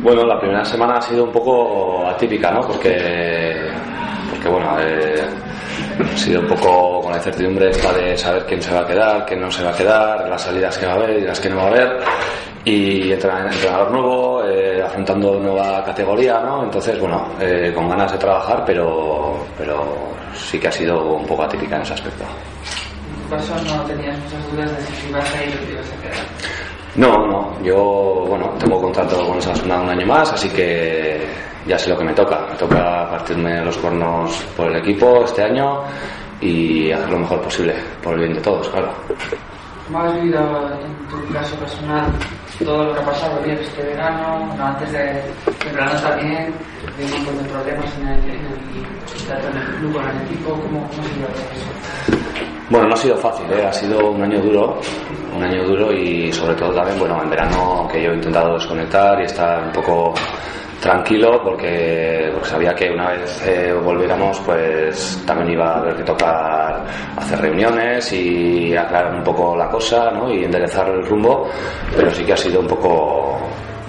Bueno, la primera semana ha sido un poco atípica, ¿no? Porque, porque bueno, eh, ha sido un poco con la incertidumbre esta de saber quién se va a quedar, quién no se va a quedar, las salidas que va a haber y las que no va a haber. Y entrenador nuevo, eh, afrontando nueva categoría, ¿no? Entonces, bueno, eh, con ganas de trabajar, pero, pero sí que ha sido un poco atípica en ese aspecto. Tu caso no tenías muchas dudas de si ibas a ir o te ibas a quedar. No, no, yo, bueno, tengo contrato con Osasuna un año más, así que ya sé lo que me toca. Me toca partirme los cuernos por el equipo este año y hacer lo mejor posible, por el bien de todos, claro. ¿Cómo has vivido en tu caso personal todo lo que ha pasado bien este verano, antes de, del verano también, de un montón de problemas en el, en el, en el club en el equipo? ¿Cómo, cómo todo eso? Bueno, no ha sido fácil, ¿eh? ha sido un año duro, un año duro y sobre todo también, bueno, en verano que yo he intentado desconectar y estar un poco tranquilo porque, sabía que una vez eh, volviéramos pues también iba a haber que tocar hacer reuniones y aclarar un poco la cosa ¿no? y enderezar el rumbo, pero sí que ha sido un poco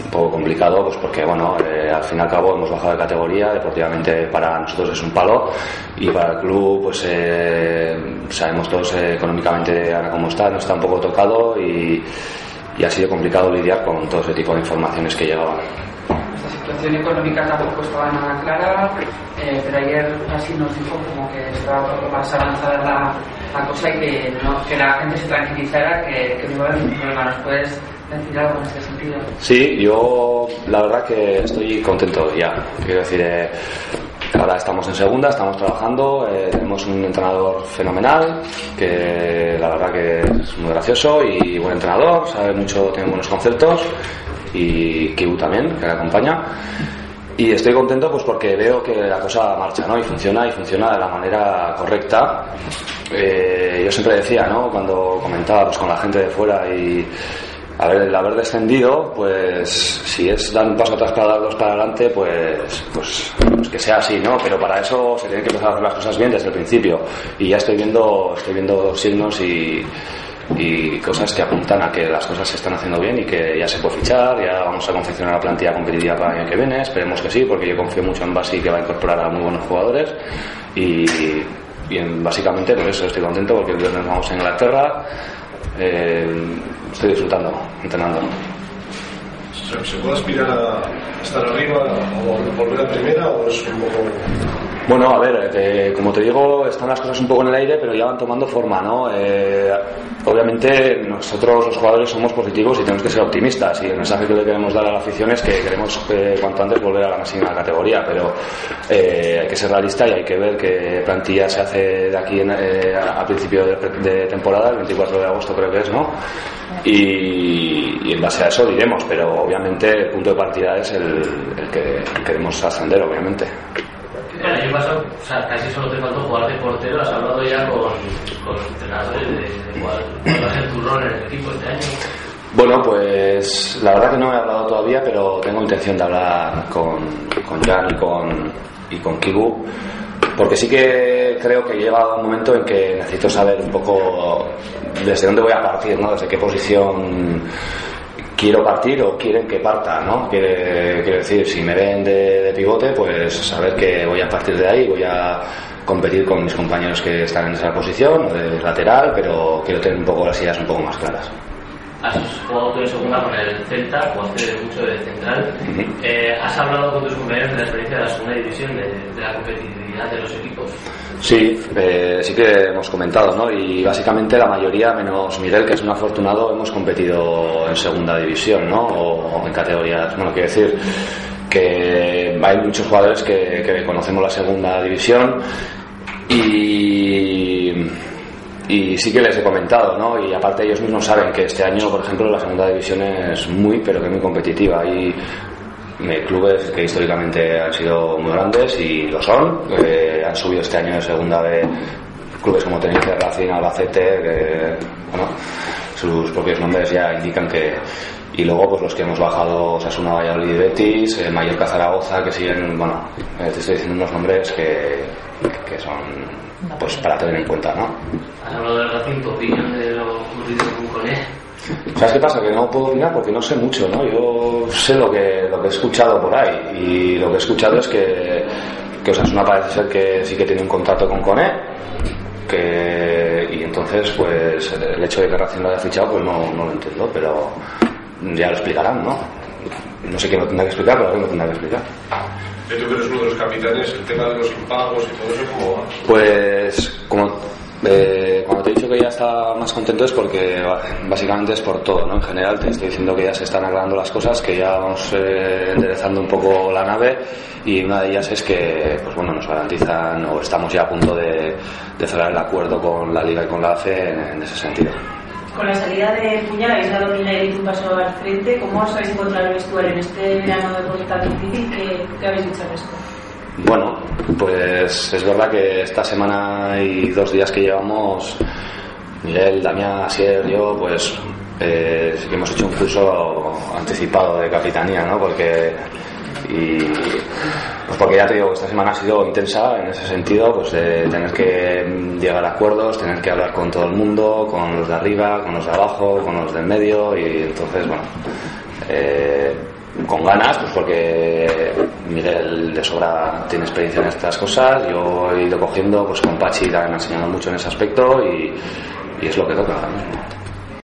un poco complicado pues porque bueno eh, al fin y al cabo hemos bajado de categoría deportivamente para nosotros es un palo y para el club pues eh, sabemos todos económicamente ahora cómo está no está un poco tocado y, y ha sido complicado lidiar con todo ese tipo de informaciones que llegaban situación económica tampoco estaba nada clara, eh, pero ayer así nos dijo como que estaba un poco más avanzada la, la cosa y que, no, que la gente se tranquilizara, que, que no iba a haber ningún problema. ¿Nos puedes decir algo en este sentido? Sí, yo la verdad que estoy contento ya. Quiero decir, eh, ahora estamos en segunda, estamos trabajando, eh, tenemos un entrenador fenomenal, que la verdad que es muy gracioso y buen entrenador, sabe mucho, tiene buenos conceptos y Kibu también, que le acompaña. Y estoy contento pues porque veo que la cosa marcha, ¿no? Y funciona y funciona de la manera correcta. Eh, yo siempre decía, ¿no? Cuando comentaba pues, con la gente de fuera y a ver, el haber descendido, pues si es dar un paso atrás para dar dos para adelante, pues, pues, pues que sea así, ¿no? Pero para eso se tienen que empezar a hacer las cosas bien desde el principio. Y ya estoy viendo, estoy viendo signos y, y cosas que apuntan a que las cosas se están haciendo bien y que ya se puede fichar, ya vamos a confeccionar la plantilla competitiva para el año que viene, esperemos que sí, porque yo confío mucho en Basi que va a incorporar a muy buenos jugadores y, y en- básicamente por eso estoy contento porque el viernes vamos a Inglaterra, eh, estoy disfrutando, entrenando. ¿Se, se puede aspirar a estar arriba o volver a primera o es un poco... Bueno, a ver, eh, como te digo, están las cosas un poco en el aire, pero ya van tomando forma, ¿no? Eh, obviamente nosotros los jugadores somos positivos y tenemos que ser optimistas y el mensaje que le queremos dar a la afición es que queremos eh, cuanto antes volver a la máxima categoría, pero eh, hay que ser realista y hay que ver qué plantilla se hace de aquí en, eh, a principio de, temporada, el 24 de agosto creo que es, ¿no? Y, en base a eso diremos, pero obviamente el punto de partida es el que queremos ascender, obviamente. El año pasado, casi solo te faltó jugar de portero. Has hablado ya con, con entrenadores de, de cuál, cuál va a ser tu rol en el equipo este año. Bueno, pues la verdad que no he hablado todavía, pero tengo intención de hablar con, con Jan y con, y con Kibu, porque sí que creo que llega un momento en que necesito saber un poco desde dónde voy a partir, ¿no? Desde qué posición quiero partir o quieren que parta, ¿no? Quiere, quiero decir, si me ven de, de pivote, pues saber que voy a partir de ahí, voy a competir con mis compañeros que están en esa posición o de lateral, pero quiero tener un poco las ideas un poco más claras. Has jugado tú en segunda con el Celta, jugaste mucho de central. Eh, ¿Has hablado con tus compañeros de la experiencia de la segunda división, de, de la competitividad de los equipos? Sí, eh, sí que hemos comentado, ¿no? Y básicamente la mayoría, menos Miguel, que es un afortunado, hemos competido en segunda división, ¿no? O, en categorías, bueno, quiero decir que hay muchos jugadores que, que conocemos la segunda división y, y sí que les he comentado, ¿no? Y aparte ellos mismos saben que este año, por ejemplo, la segunda división es muy, pero que muy competitiva. Hay eh, clubes que históricamente han sido muy grandes y lo son. eh, han subido este año de segunda B clubes como Tenerife, Racing, Albacete, que, bueno, sus propios nombres ya indican que y luego pues los que hemos bajado Sasuna, Valladolid y Betis, eh, Mallorca, Zaragoza, que siguen, bueno, eh, te estoy diciendo unos nombres que, que son pues para tener en cuenta, ¿no? Has hablado del Racing, tu opinión de lo ocurrido con Coné. ¿Sabes qué pasa? Que no puedo opinar porque no sé mucho, ¿no? Yo sé lo que, lo que he escuchado por ahí y lo que he escuchado es que, que Osasuna parece ser que sí que tiene un contrato con Cone que, y entonces pues el hecho de que Racing lo haya fichado pues no, no lo entiendo, pero ya lo explicarán, ¿no? No sé quién lo tendrá que explicar, pero alguien lo tendrá que explicar. Tú que eres uno de los capitanes, el tema de los impagos y todo eso, ¿cómo va? Pues como eh, cuando te he dicho que ya está más contento es porque básicamente es por todo, ¿no? En general te estoy diciendo que ya se están aclarando las cosas, que ya vamos eh, enderezando un poco la nave y una de ellas es que, pues bueno, nos garantizan o estamos ya a punto de, cerrar el acuerdo con la Liga y con la AFE en, ese sentido. Con la salida de Puñal habéis dado un paso al frente. ¿Cómo os habéis encontrado el vestuario en este verano de tan difícil? ¿Qué, qué habéis dicho al respecto? Bueno, pues es verdad que esta semana y dos días que llevamos, Miguel, Damián, Asier, yo, pues eh, hemos hecho un curso anticipado de capitanía, ¿no? Porque y pues porque ya te digo, esta semana ha sido intensa en ese sentido, pues de tener que llegar a acuerdos, tener que hablar con todo el mundo, con los de arriba, con los de abajo, con los del medio y entonces, bueno, eh, con ganas, pues porque Miguel de sobra tiene experiencia en estas cosas, yo he ido cogiendo, pues con Pachi me ha enseñado mucho en ese aspecto y, es lo que toca.